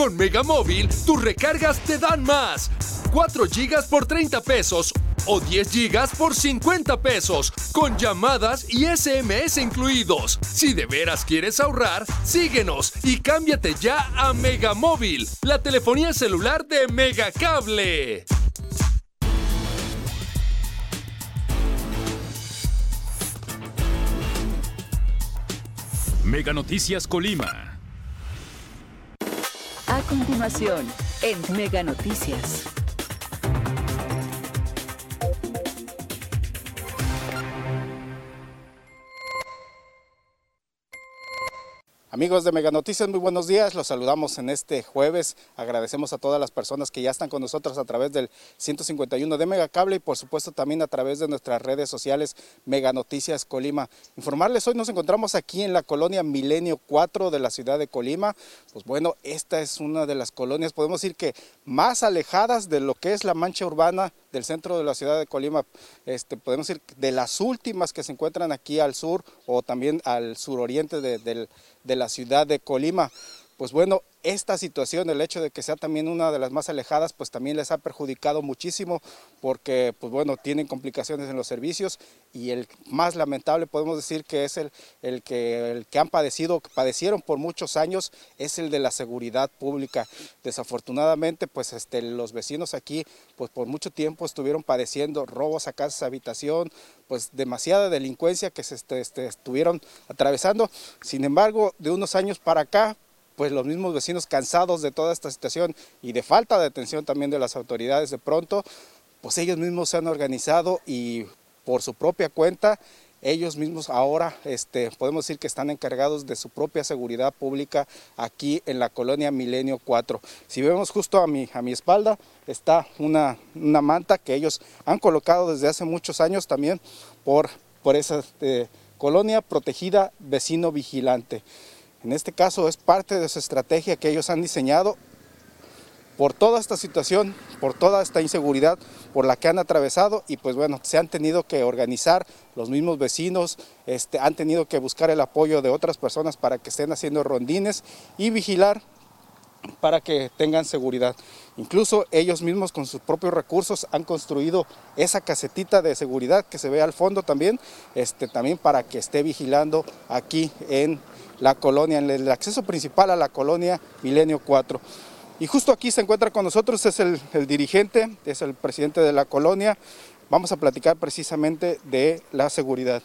Con Megamóvil, tus recargas te dan más. 4 gigas por 30 pesos o 10 gigas por 50 pesos, con llamadas y SMS incluidos. Si de veras quieres ahorrar, síguenos y cámbiate ya a Megamóvil, la telefonía celular de Megacable. Mega Noticias Colima. A continuación, en Mega Noticias. Amigos de Mega Noticias, muy buenos días. Los saludamos en este jueves. Agradecemos a todas las personas que ya están con nosotros a través del 151 de Megacable y por supuesto también a través de nuestras redes sociales Mega Noticias Colima. Informarles, hoy nos encontramos aquí en la colonia Milenio 4 de la ciudad de Colima. Pues bueno, esta es una de las colonias, podemos decir que más alejadas de lo que es la mancha urbana del centro de la ciudad de Colima, este, podemos decir de las últimas que se encuentran aquí al sur o también al suroriente de, de la ciudad de Colima. Pues bueno, esta situación, el hecho de que sea también una de las más alejadas, pues también les ha perjudicado muchísimo porque, pues bueno, tienen complicaciones en los servicios y el más lamentable podemos decir que es el, el, que, el que han padecido, que padecieron por muchos años, es el de la seguridad pública. Desafortunadamente, pues este, los vecinos aquí, pues por mucho tiempo estuvieron padeciendo robos a casas, habitación, pues demasiada delincuencia que se este, este, estuvieron atravesando. Sin embargo, de unos años para acá, pues los mismos vecinos cansados de toda esta situación y de falta de atención también de las autoridades de pronto, pues ellos mismos se han organizado y por su propia cuenta ellos mismos ahora este, podemos decir que están encargados de su propia seguridad pública aquí en la colonia Milenio 4. Si vemos justo a mi, a mi espalda está una, una manta que ellos han colocado desde hace muchos años también por, por esa este, colonia protegida vecino vigilante. En este caso es parte de su estrategia que ellos han diseñado por toda esta situación, por toda esta inseguridad por la que han atravesado y pues bueno, se han tenido que organizar los mismos vecinos, este, han tenido que buscar el apoyo de otras personas para que estén haciendo rondines y vigilar para que tengan seguridad. Incluso ellos mismos con sus propios recursos han construido esa casetita de seguridad que se ve al fondo también, este, también para que esté vigilando aquí en la colonia, en el acceso principal a la colonia Milenio 4. Y justo aquí se encuentra con nosotros, es el, dirigente, es el presidente de la colonia. Vamos a platicar precisamente de la seguridad.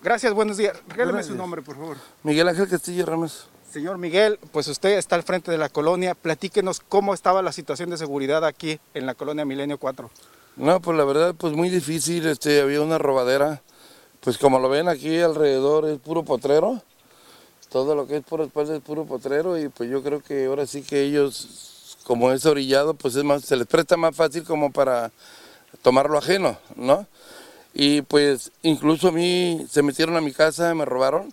Gracias, buenos días. Regáleme su nombre, por favor. Miguel Ángel Castillo Ramos. Señor Miguel, pues usted está al frente de la colonia. Platíquenos cómo estaba la situación de seguridad aquí en la colonia Milenio 4. No, pues la verdad, pues muy difícil. Este, había una robadera pues como lo ven aquí alrededor es puro potrero, todo lo que es por espalda es puro potrero y pues yo creo que ahora sí que ellos, como es orillado, pues es más, se les presta más fácil como para tomarlo ajeno, ¿no? Y pues incluso a mí se metieron a mi casa, me robaron.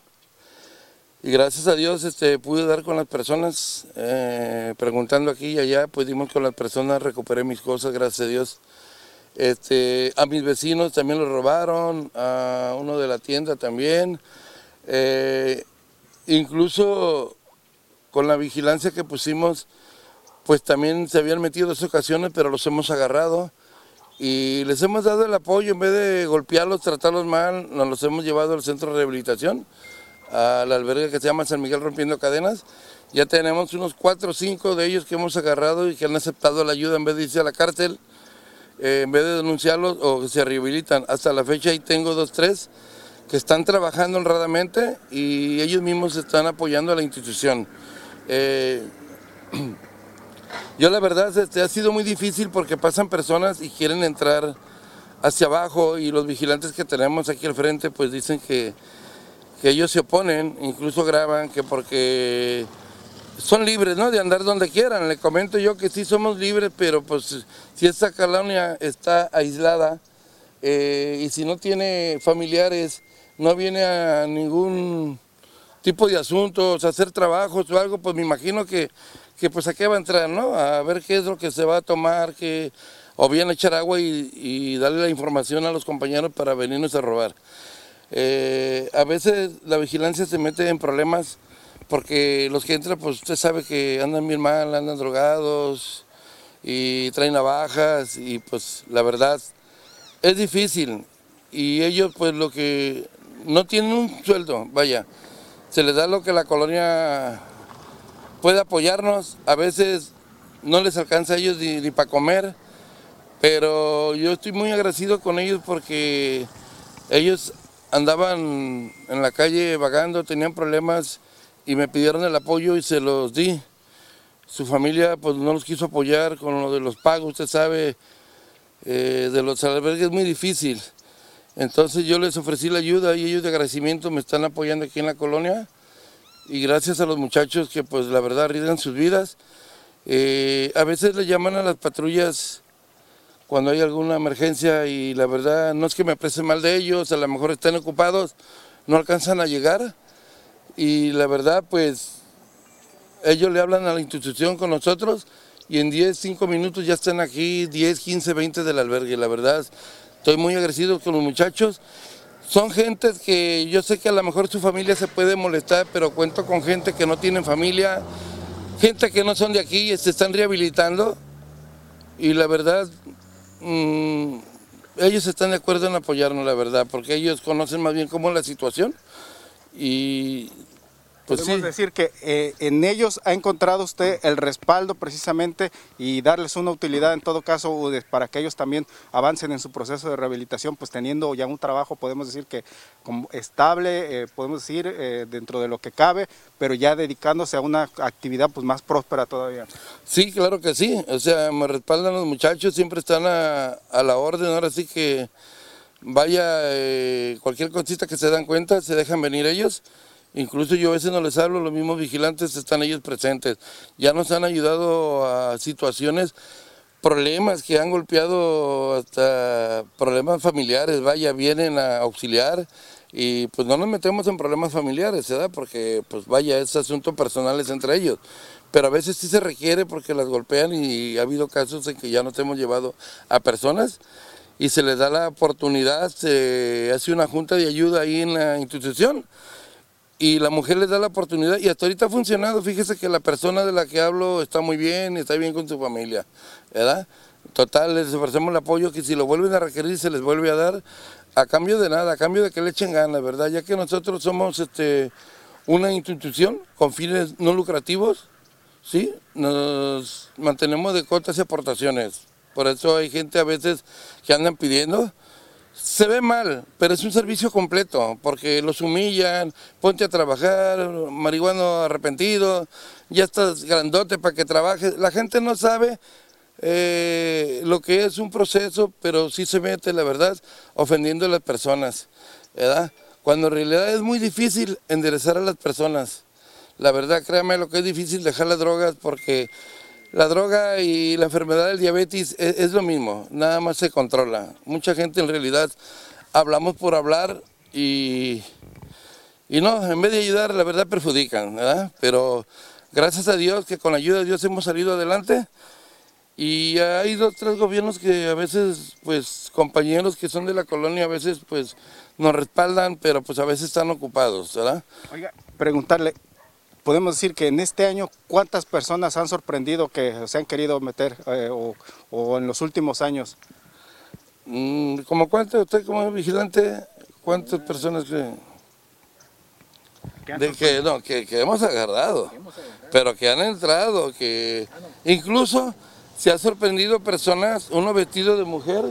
Y gracias a Dios este, pude dar con las personas, eh, preguntando aquí y allá, pues dimos con las personas, recuperé mis cosas, gracias a Dios. Este, a mis vecinos también lo robaron, a uno de la tienda también. Eh, incluso con la vigilancia que pusimos, pues también se habían metido dos ocasiones, pero los hemos agarrado y les hemos dado el apoyo en vez de golpearlos, tratarlos mal, nos los hemos llevado al centro de rehabilitación, a la albergue que se llama San Miguel Rompiendo Cadenas. Ya tenemos unos cuatro o cinco de ellos que hemos agarrado y que han aceptado la ayuda en vez de irse a la cárcel. Eh, en vez de denunciarlos o se rehabilitan. Hasta la fecha ahí tengo dos, tres que están trabajando honradamente y ellos mismos están apoyando a la institución. Eh, yo la verdad este, ha sido muy difícil porque pasan personas y quieren entrar hacia abajo y los vigilantes que tenemos aquí al frente pues dicen que, que ellos se oponen, incluso graban que porque son libres, ¿no? De andar donde quieran. Le comento yo que sí somos libres, pero pues si esta colonia está aislada eh, y si no tiene familiares, no viene a ningún tipo de asuntos, a hacer trabajos o algo, pues me imagino que, que pues a qué va a entrar, ¿no? A ver qué es lo que se va a tomar, que o bien echar agua y, darle la información a los compañeros para venirnos a robar. Eh, a veces la vigilancia se mete en problemas porque los que entran, pues usted sabe que andan bien mal, andan drogados y traen navajas y pues la verdad es difícil. Y ellos pues lo que no tienen un sueldo, vaya, se les da lo que la colonia puede apoyarnos, a veces no les alcanza a ellos ni, para comer, pero yo estoy muy agradecido con ellos porque ellos andaban en la calle vagando, tenían problemas y me pidieron el apoyo y se los di. Su familia pues no los quiso apoyar con lo de los pagos, usted sabe, eh, de los albergues es muy difícil. Entonces yo les ofrecí la ayuda y ellos de agradecimiento me están apoyando aquí en la colonia y gracias a los muchachos que pues la verdad arriesgan sus vidas. Eh, a veces le llaman a las patrullas cuando hay alguna emergencia y la verdad no es que me aprecie mal de ellos, a lo mejor están ocupados, no alcanzan a llegar y la verdad pues ellos le hablan a la institución con nosotros y en 10, 5 minutos ya están aquí, 10, 15, 20 del albergue. La verdad, estoy muy agradecido con los muchachos. Son gentes que yo sé que a lo mejor su familia se puede molestar, pero cuento con gente que no tienen familia, gente que no son de aquí se están rehabilitando. Y la verdad, mm, ellos están de acuerdo en apoyarnos, la verdad, porque ellos conocen más bien cómo es la situación y pues Podemos decir que eh, en ellos ha encontrado usted el respaldo precisamente y darles una utilidad en todo caso para que ellos también avancen en su proceso de rehabilitación, pues teniendo ya un trabajo, podemos decir que como estable, eh, podemos decir eh, dentro de lo que cabe, pero ya dedicándose a una actividad pues más próspera todavía. Sí, claro que sí, o sea, me respaldan los muchachos, siempre están a, a la orden, ahora sí que vaya cualquier cosita que se dan cuenta, se dejan venir ellos. Incluso yo a veces no les hablo, los mismos vigilantes están ellos presentes. Ya nos han ayudado a situaciones, problemas que han golpeado hasta problemas familiares, vaya, vienen a auxiliar y pues no nos metemos en problemas familiares, ¿verdad? Porque pues vaya, es asunto personales entre ellos. Pero a veces sí se requiere porque las golpean y ha habido casos en que ya nos hemos llevado a personas y se les da la oportunidad, se hace una junta de ayuda ahí en la institución y la mujer les da la oportunidad y hasta ahorita ha funcionado. Fíjese que la persona de la que hablo está muy bien, está bien con su familia, ¿verdad? Total, les ofrecemos el apoyo que si lo vuelven a requerir se les vuelve a dar a cambio de nada, a cambio de que le echen ganas, ¿verdad? Ya que nosotros somos este, una institución con fines no lucrativos, ¿sí? Nos mantenemos de cuotas y aportaciones. Por eso hay gente a veces que andan pidiendo se ve mal, pero es un servicio completo, porque los humillan, ponte a trabajar, marihuano arrepentido, ya estás grandote para que trabajes. La gente no sabe eh, lo que es un proceso, pero sí se mete, la verdad, ofendiendo a las personas, ¿verdad? Cuando en realidad es muy difícil enderezar a las personas. La verdad, créame lo que es difícil dejar las drogas porque la droga y la enfermedad del diabetes es, lo mismo, nada más se controla. Mucha gente en realidad hablamos por hablar y, y no, en vez de ayudar, la verdad perjudican, ¿verdad? Pero gracias a Dios que con la ayuda de Dios hemos salido adelante y hay dos, tres gobiernos que a veces, pues, compañeros que son de la colonia, a veces, pues, nos respaldan, pero pues a veces están ocupados, ¿verdad? Oiga, preguntarle, podemos decir que en este año, ¿cuántas personas han sorprendido que se han querido meter eh, o, en los últimos años? Mm, ¿Como cuánto? Usted como vigilante, ¿cuántas personas que, de que, no, que, hemos agarrado, pero que han entrado, que incluso se ha sorprendido personas, uno vestido de mujer,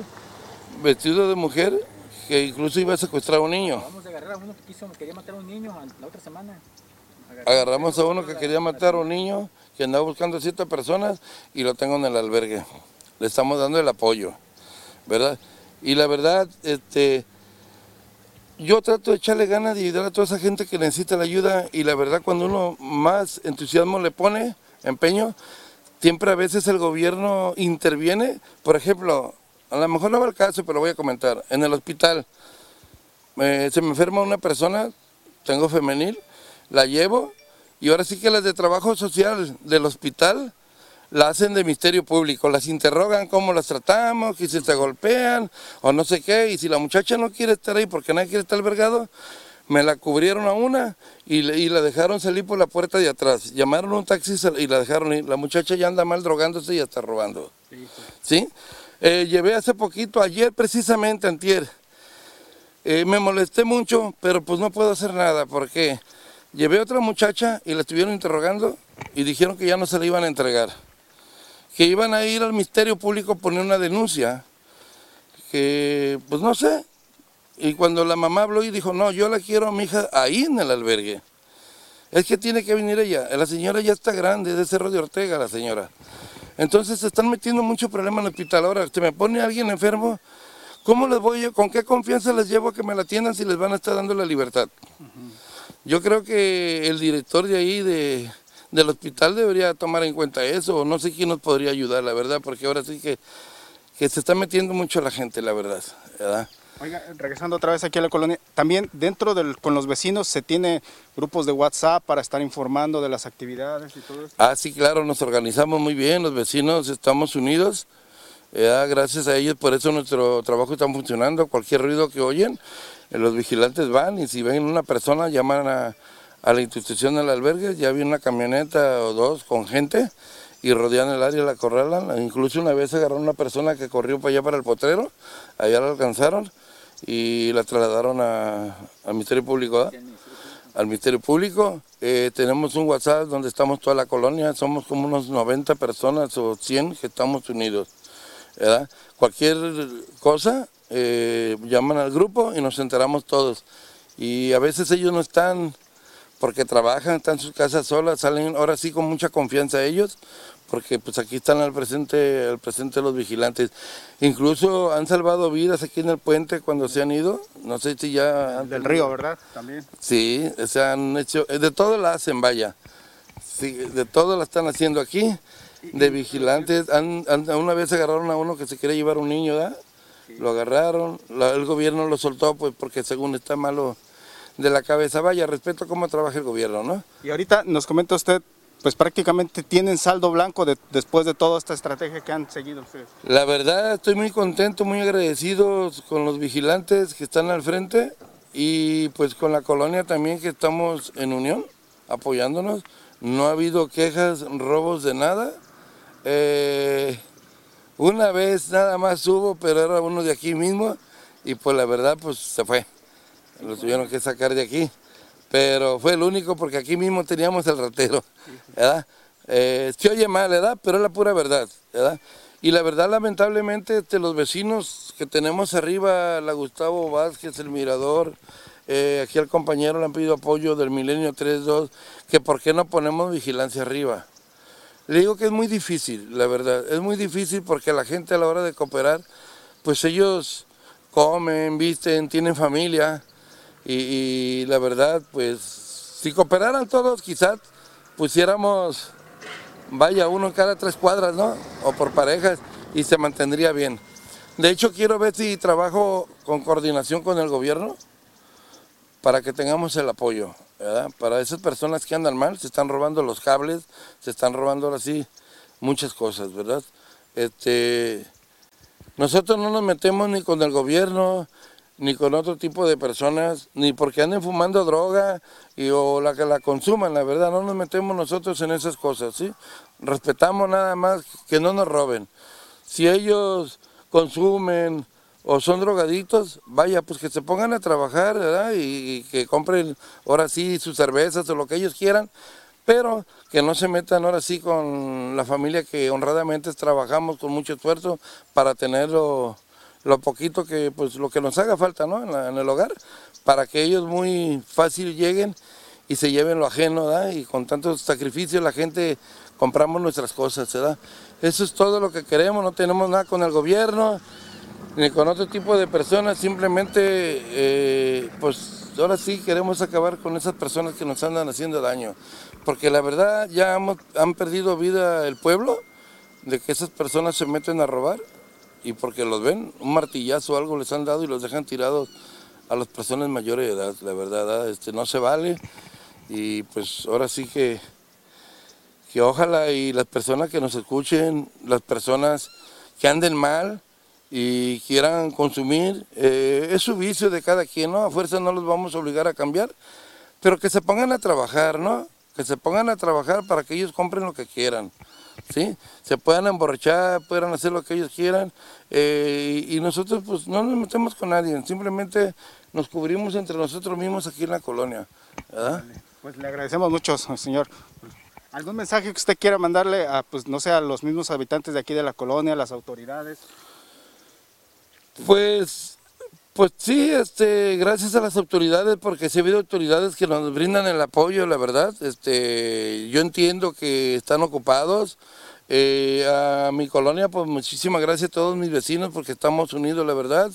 vestido de mujer, que incluso iba a secuestrar a un niño. Vamos a agarrar a uno que quiso, quería matar a un niño la otra semana. Agarramos a uno que quería matar a un niño, que andaba buscando a siete personas y lo tengo en el albergue. Le estamos dando el apoyo, ¿verdad? Y la verdad, este, yo trato de echarle ganas de ayudar a toda esa gente que necesita la ayuda y la verdad cuando uno más entusiasmo le pone, empeño, siempre a veces el gobierno interviene. Por ejemplo, a lo mejor no va el caso, pero voy a comentar. En el hospital eh, se me enferma una persona, tengo femenil, la llevo y ahora sí que las de trabajo social del hospital la hacen de misterio público, las interrogan cómo las tratamos, que si se golpean o no sé qué, y si la muchacha no quiere estar ahí porque nadie quiere estar albergado, me la cubrieron a una y, la dejaron salir por la puerta de atrás. Llamaron un taxi y la dejaron ir. La muchacha ya anda mal drogándose y ya está robando. ¿Sí? Eh, llevé hace poquito, ayer precisamente, antier, eh, me molesté mucho, pero pues no puedo hacer nada porque llevé a otra muchacha y la estuvieron interrogando y dijeron que ya no se la iban a entregar. Que iban a ir al Ministerio Público a poner una denuncia. Que, pues no sé. Y cuando la mamá habló y dijo, no, yo la quiero a mi hija ahí en el albergue. Es que tiene que venir ella. La señora ya está grande, es de Cerro de Ortega la señora. Entonces se están metiendo mucho problema en el hospital. Ahora, se me pone alguien enfermo, ¿cómo les voy yo, con qué confianza les llevo a que me la atiendan si les van a estar dando la libertad? Yo creo que el director de ahí, de, del hospital, debería tomar en cuenta eso. No sé quién nos podría ayudar, la verdad, porque ahora sí que, que se está metiendo mucho la gente, la verdad. ¿verdad? Oiga, regresando otra vez aquí a la colonia, también dentro del, con los vecinos se tiene grupos de WhatsApp para estar informando de las actividades y todo eso. Ah, sí, claro, nos organizamos muy bien, los vecinos estamos unidos. gracias a ellos, por eso nuestro trabajo está funcionando. Cualquier ruido que oyen, los vigilantes van y si ven una persona, llaman a, la institución del albergue, ya viene una camioneta o dos con gente y rodean el área, la corralan. Incluso una vez agarraron una persona que corrió para allá para el potrero, allá la alcanzaron y la trasladaron a- al Ministerio Público. ¿verdad? al Ministerio Público. Eh, tenemos un WhatsApp donde estamos toda la colonia, somos como unos 90 personas o 100 que estamos unidos. ¿verdad? Cualquier cosa, eh, llaman al grupo y nos enteramos todos. Y a veces ellos no están porque trabajan, están en sus casas solas, salen ahora sí con mucha confianza ellos, porque pues aquí están al presente, al presente los vigilantes. Incluso han salvado vidas aquí en el puente cuando se han ido, no sé si ya... Del río, ¿verdad? También. Sí, se han hecho, eh, de todo la hacen, vaya. Sí, de todo la están haciendo aquí, de vigilantes. Han, han- una vez agarraron a uno que se quería llevar un niño, ¿verdad? Lo agarraron, la- el gobierno lo soltó pues porque según está malo de la cabeza. Vaya, respeto cómo trabaja el gobierno, ¿no? Y ahorita nos comenta usted, pues prácticamente tienen saldo blanco de- después de toda esta estrategia que han seguido ustedes. La verdad, estoy muy contento, muy agradecido con los vigilantes que están al frente y pues con la colonia también que estamos en unión, apoyándonos. No ha habido quejas, robos de nada. Eh, una vez nada más hubo, pero era uno de aquí mismo y pues la verdad pues se fue. Lo tuvieron que sacar de aquí. Pero fue el único porque aquí mismo teníamos el ratero, ¿verdad? Eh, se oye mal, ¿verdad? Pero es la pura verdad, ¿verdad? Y la verdad, lamentablemente, este, los vecinos que tenemos arriba, la Gustavo Vázquez, el Mirador, eh, aquí al compañero le han pedido apoyo del Milenio 3.2, que por qué no ponemos vigilancia arriba. Le digo que es muy difícil, la verdad, es muy difícil porque la gente a la hora de cooperar, pues ellos comen, visten, tienen familia y, la verdad, pues si cooperaran todos quizás pusiéramos, vaya, uno en cada tres cuadras, ¿no? O por parejas y se mantendría bien. De hecho, quiero ver si trabajo con coordinación con el gobierno para que tengamos el apoyo, Para esas personas que andan mal, se están robando los cables, se están robando ahora sí muchas cosas, ¿verdad? Este, nosotros no nos metemos ni con el gobierno, ni con otro tipo de personas, ni porque anden fumando droga y, o la que la consuman, la verdad, no nos metemos nosotros en esas cosas, ¿sí? Respetamos nada más que no nos roben. Si ellos consumen o son drogadictos, vaya, pues que se pongan a trabajar, ¿verdad? Y, que compren ahora sí sus cervezas o lo que ellos quieran, pero que no se metan ahora sí con la familia que honradamente trabajamos con mucho esfuerzo para tener lo, lo poquito que, pues lo que nos haga falta, ¿no? En, el hogar, para que ellos muy fácil lleguen y se lleven lo ajeno, ¿verdad? Y con tantos sacrificios la gente compramos nuestras cosas, ¿verdad? Eso es todo lo que queremos, no tenemos nada con el gobierno, con otro tipo de personas, simplemente, eh, pues ahora sí queremos acabar con esas personas que nos andan haciendo daño, porque la verdad ya hemos- han perdido vida el pueblo, de que esas personas se meten a robar, y porque los ven, un martillazo o algo les han dado y los dejan tirados a las personas mayores de edad, la verdad, ¿verdad? este, no se vale, y pues ahora sí que, que ojalá y las personas que nos escuchen, las personas que anden mal, y quieran consumir. Eh, es su vicio de cada quien, ¿no? A fuerza no los vamos a obligar a cambiar, pero que se pongan a trabajar, ¿no? Que se pongan a trabajar para que ellos compren lo que quieran. ¿Sí? Se puedan emborrachar, puedan hacer lo que ellos quieran eh, y nosotros pues no nos metemos con nadie, simplemente nos cubrimos entre nosotros mismos aquí en la colonia. ¿verdad? Pues le agradecemos mucho, señor. ¿Algún mensaje que usted quiera mandarle a, pues, no sé, a los mismos habitantes de aquí de la colonia, a las autoridades? Pues, pues sí, este, gracias a las autoridades, porque sí ha habido autoridades que nos brindan el apoyo, la verdad. Este, yo entiendo que están ocupados. Eh, a mi colonia, pues muchísimas gracias a todos mis vecinos porque estamos unidos, la verdad.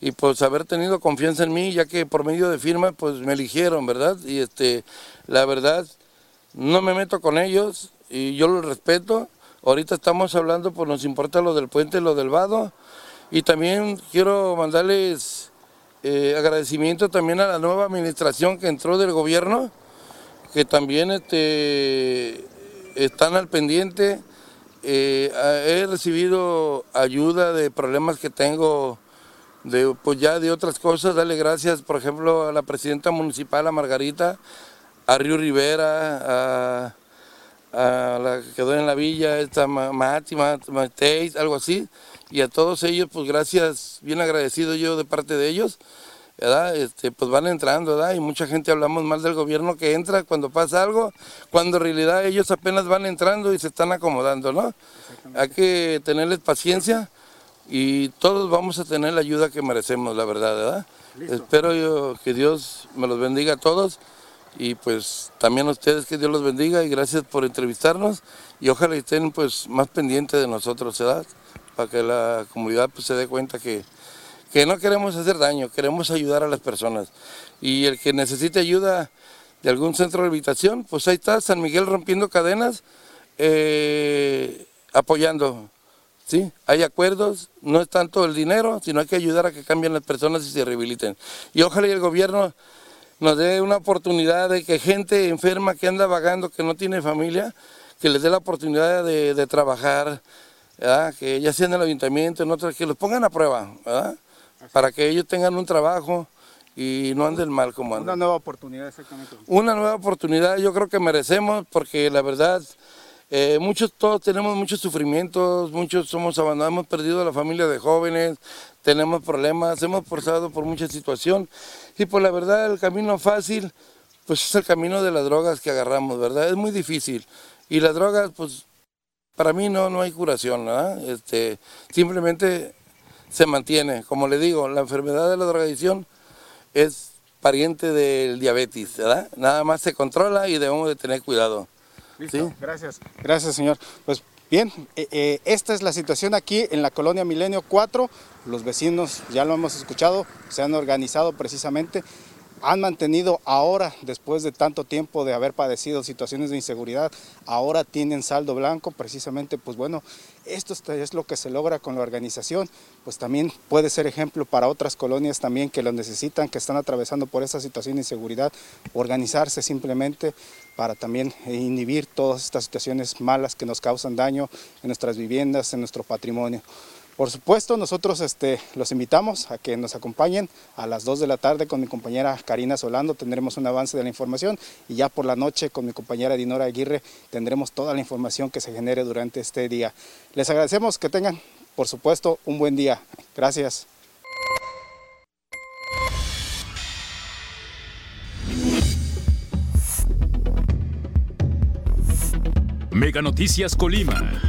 Y pues haber tenido confianza en mí, ya que por medio de firma, pues me eligieron, ¿verdad? Y este, la verdad, no me meto con ellos y yo los respeto. Ahorita estamos hablando, pues nos importa lo del puente, lo del vado. Y también quiero mandarles eh, agradecimiento también a la nueva administración que entró del gobierno, que también este, están al pendiente. Eh, he recibido ayuda de problemas que tengo, de, pues ya de otras cosas. Darle gracias, por ejemplo, a la presidenta municipal, a Margarita, a Río Rivera, a, a la que quedó en la villa, esta Mati, Mateis, algo así y a todos ellos, pues gracias, bien agradecido yo de parte de ellos, ¿verdad? Este, pues van entrando, ¿verdad? Y mucha gente hablamos mal del gobierno que entra cuando pasa algo, cuando en realidad ellos apenas van entrando y se están acomodando, ¿no? Hay que tenerles paciencia y todos vamos a tener la ayuda que merecemos, la verdad, ¿verdad? Espero yo que Dios me los bendiga a todos y pues también a ustedes que Dios los bendiga y gracias por entrevistarnos y ojalá estén pues más pendientes de nosotros, ¿verdad? Para que la comunidad pues, se dé cuenta que, que no queremos hacer daño, queremos ayudar a las personas. Y el que necesite ayuda de algún centro de habitación, pues ahí está San Miguel rompiendo cadenas, eh, apoyando. ¿sí? Hay acuerdos, no es tanto el dinero, sino hay que ayudar a que cambien las personas y se rehabiliten. Y ojalá y el gobierno nos dé una oportunidad de que gente enferma que anda vagando, que no tiene familia, que les dé la oportunidad de, de trabajar, que ya sea en el ayuntamiento, en otros, que los pongan a prueba, para que ellos tengan un trabajo y no anden mal como andan. Una nueva oportunidad, exactamente. Una nueva oportunidad yo creo que merecemos porque la verdad, eh, muchos, todos tenemos muchos sufrimientos, muchos somos abandonados, hemos perdido a la familia de jóvenes, tenemos problemas, hemos pasado por mucha situación y por pues la verdad el camino fácil pues es el camino de las drogas que agarramos, ¿verdad? Es muy difícil y las drogas pues para mí no, no hay curación, Este, simplemente se mantiene. Como le digo, la enfermedad de la drogadicción es pariente del diabetes, ¿verdad? Nada más se controla y debemos de tener cuidado. Listo, gracias. Gracias, señor. Pues bien, eh, eh, esta es la situación aquí en la colonia Milenio 4. Los vecinos, ya lo hemos escuchado, se han organizado precisamente han mantenido ahora, después de tanto tiempo de haber padecido situaciones de inseguridad, ahora tienen saldo blanco, precisamente, pues bueno, esto es lo que se logra con la organización, pues también puede ser ejemplo para otras colonias también que lo necesitan, que están atravesando por esa situación de inseguridad, organizarse simplemente para también inhibir todas estas situaciones malas que nos causan daño en nuestras viviendas, en nuestro patrimonio. Por supuesto, nosotros este, los invitamos a que nos acompañen a las 2 de la tarde con mi compañera Karina Solando, tendremos un avance de la información y ya por la noche con mi compañera Dinora Aguirre tendremos toda la información que se genere durante este día. Les agradecemos que tengan, por supuesto, un buen día. Gracias. Mega Noticias Colima.